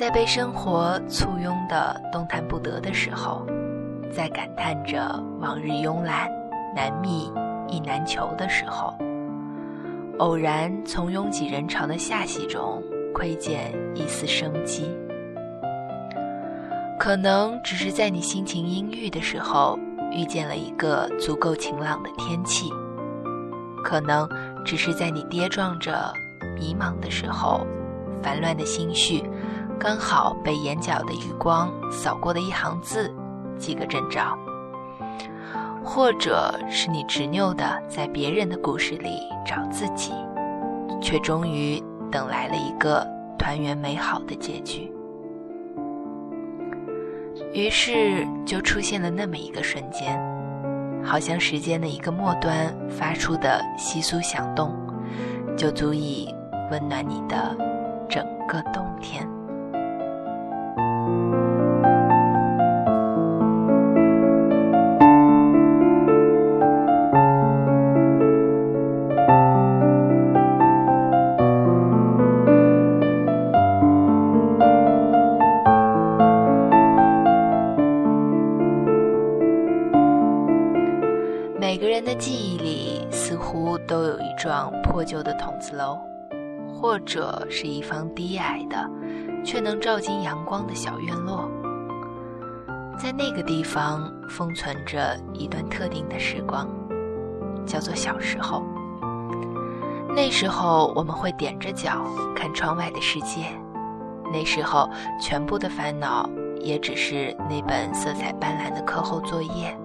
在被生活簇拥的动弹不得的时候，在感叹着往日慵懒、难觅亦难求的时候，偶然从拥挤人潮的下隙中窥见一丝生机。可能只是在你心情阴郁的时候，遇见了一个足够晴朗的天气；可能只是在你跌撞着、迷茫的时候，烦乱的心绪刚好被眼角的余光扫过的一行字，记个正着；或者是你执拗的在别人的故事里找自己，却终于等来了一个团圆美好的结局。于是就出现了那么一个瞬间，好像时间的一个末端发出的窸窣响动，就足以温暖你的整个冬天。幢破旧的筒子楼，或者是一方低矮的，却能照进阳光的小院落。在那个地方，封存着一段特定的时光，叫做小时候。那时候，我们会踮着脚看窗外的世界。那时候，全部的烦恼也只是那本色彩斑斓的课后作业。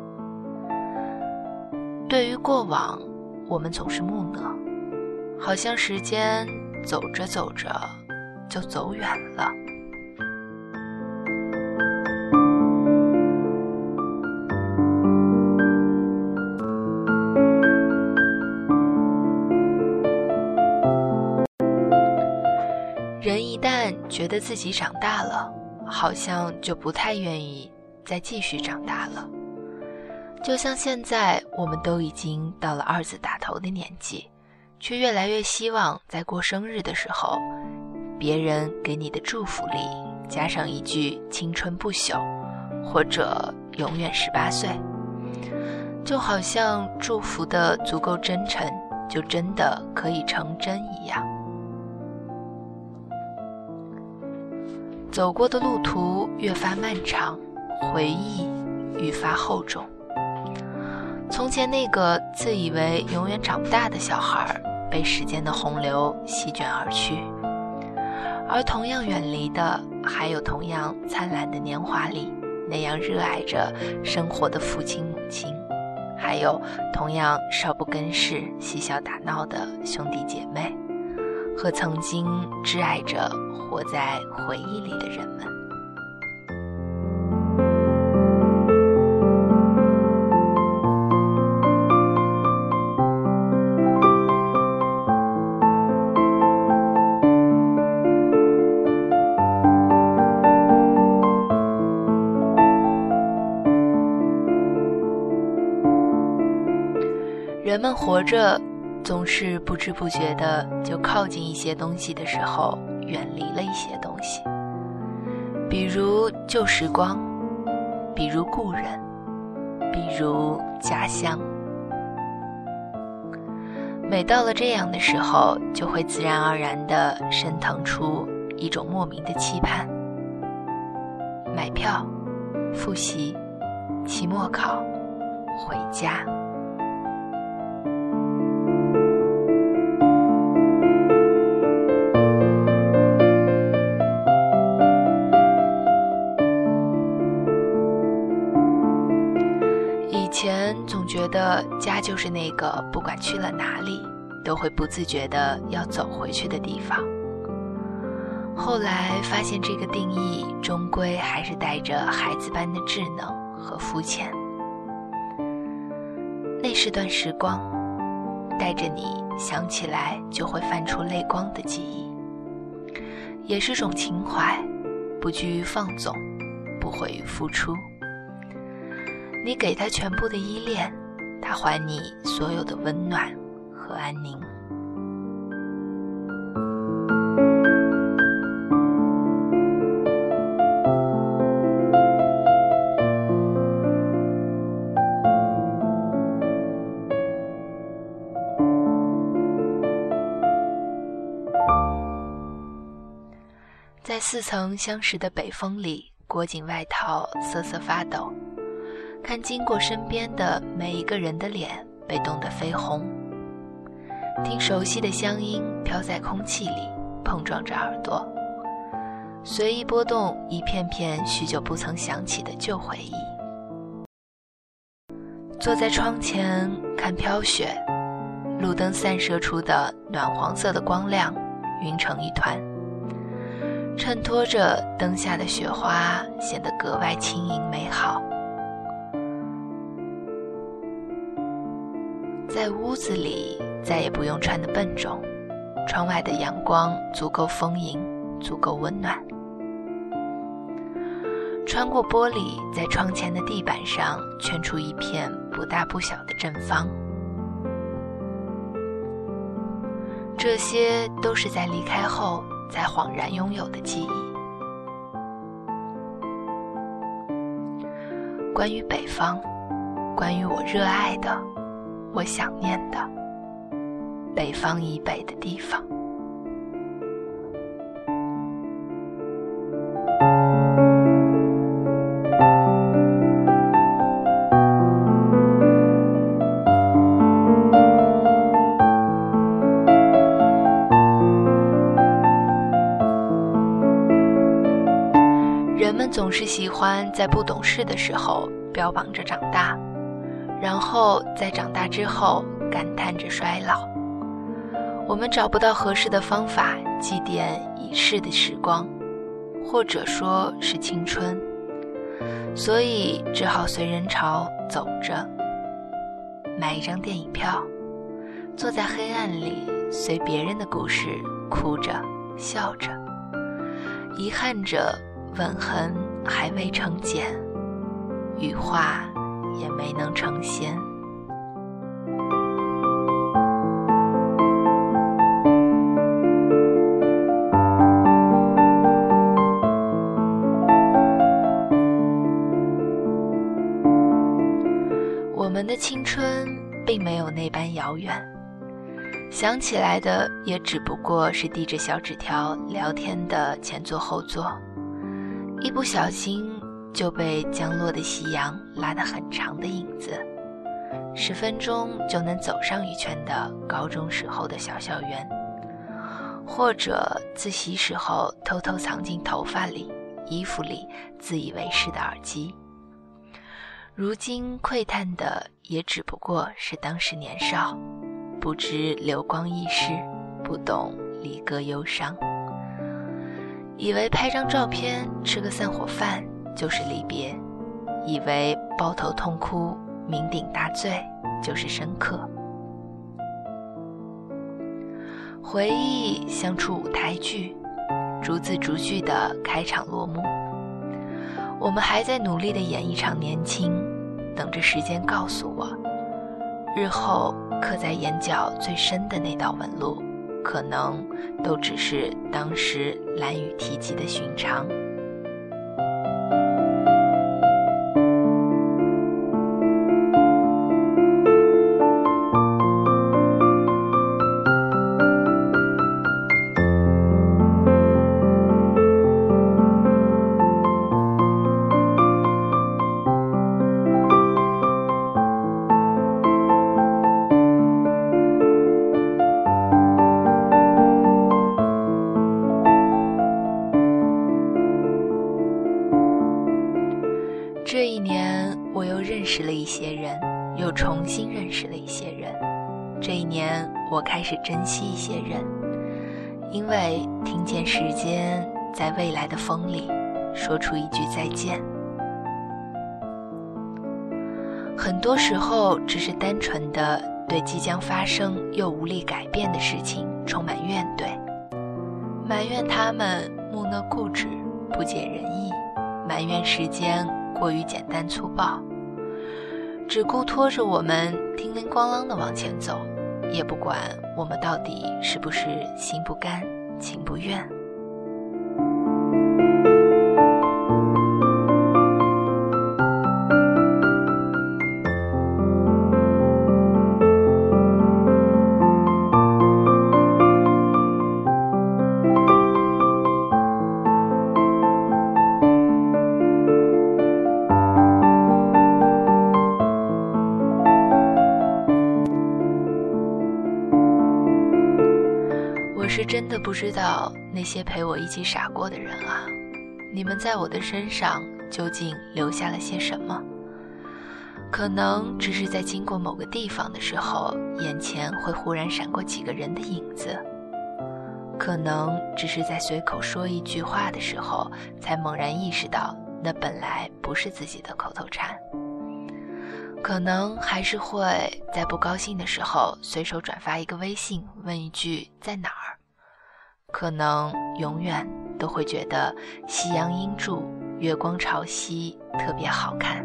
对于过往，我们总是木讷，好像时间走着走着就走远了。人一旦觉得自己长大了，好像就不太愿意再继续长大了。就像现在，我们都已经到了二字打头的年纪，却越来越希望在过生日的时候，别人给你的祝福里加上一句“青春不朽”或者“永远十八岁”，就好像祝福的足够真诚，就真的可以成真一样。走过的路途越发漫长，回忆愈发厚重。从前那个自以为永远长不大的小孩，被时间的洪流席卷而去；而同样远离的，还有同样灿烂的年华里那样热爱着生活的父亲母亲，还有同样少不更事、嬉笑打闹的兄弟姐妹，和曾经挚爱着活在回忆里的人们。人们活着，总是不知不觉的就靠近一些东西的时候，远离了一些东西。比如旧时光，比如故人，比如家乡。每到了这样的时候，就会自然而然的升腾出一种莫名的期盼。买票，复习，期末考，回家。以前总觉得家就是那个不管去了哪里都会不自觉的要走回去的地方。后来发现这个定义终归还是带着孩子般的稚嫩和肤浅。那是段时光，带着你想起来就会泛出泪光的记忆，也是种情怀，不拘于放纵，不悔于付出。你给他全部的依恋他还你所有的温暖和安宁。在似曾相识的北风里裹紧外套瑟瑟发抖。看经过身边的每一个人的脸被冻得绯红，听熟悉的乡音飘在空气里，碰撞着耳朵，随意拨动一片片许久不曾想起的旧回忆。坐在窗前看飘雪，路灯散射出的暖黄色的光亮，晕成一团。衬托着灯下的雪花，显得格外轻盈美好。在屋子里，再也不用穿得笨重，窗外的阳光足够丰盈，足够温暖。穿过玻璃，在窗前的地板上圈出一片不大不小的正方。这些都是在离开后。才恍然拥有的记忆。关于北方，关于我热爱的，我想念的，北方以北的地方。人们总是喜欢在不懂事的时候标榜着长大，然后在长大之后感叹着衰老。我们找不到合适的方法祭奠已逝的时光，或者说是青春，所以只好随人潮走着，买一张电影票，坐在黑暗里随别人的故事哭着笑着，遗憾着吻痕。还未成茧，羽化也没能成仙。我们的青春并没有那般遥远，想起来的也只不过是递着小纸条聊天的前座后座。一不小心就被降落的夕阳拉得很长的影子，十分钟就能走上一圈的高中时候的小校园，或者自习时候偷偷藏进头发里、衣服里自以为是的耳机。如今窥探的也只不过是当时年少，不知流光易逝，不懂离歌忧伤。以为拍张照片、吃个散伙饭就是离别，以为抱头痛哭、酩酊大醉就是深刻。回忆像出舞台剧，逐字逐句的开场落幕。我们还在努力的演一场年轻，等着时间告诉我，日后刻在眼角最深的那道纹路。可能都只是当时蓝雨提及的寻常。我开始珍惜一些人，因为听见时间在未来的风里说出一句再见。很多时候，只是单纯的对即将发生又无力改变的事情充满怨怼，埋怨他们木讷固执、不解人意，埋怨时间过于简单粗暴，只顾拖着我们叮铃咣啷的往前走。也不管我们到底是不是心不甘情不愿。真的不知道那些陪我一起傻过的人啊，你们在我的身上究竟留下了些什么？可能只是在经过某个地方的时候，眼前会忽然闪过几个人的影子；可能只是在随口说一句话的时候，才猛然意识到那本来不是自己的口头禅；可能还是会在不高兴的时候随手转发一个微信，问一句在哪儿；可能永远都会觉得夕阳阴住，月光潮汐特别好看。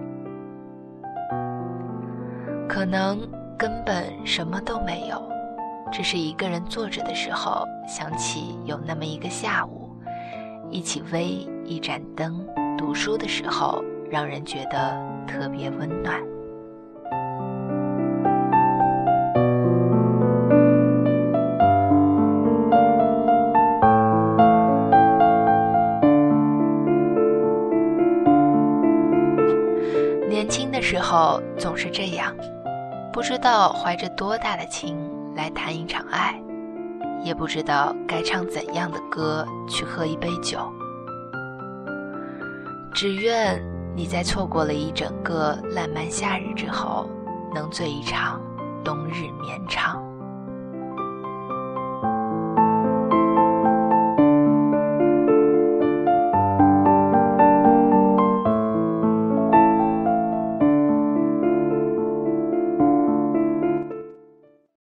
可能根本什么都没有，只是一个人坐着的时候，想起有那么一个下午，一起微一盏灯，读书的时候，让人觉得特别温暖。总是这样。不知道怀着多大的情来谈一场爱，也不知道该唱怎样的歌去喝一杯酒。只愿你在错过了一整个烂漫夏日之后，能醉一场冬日绵长。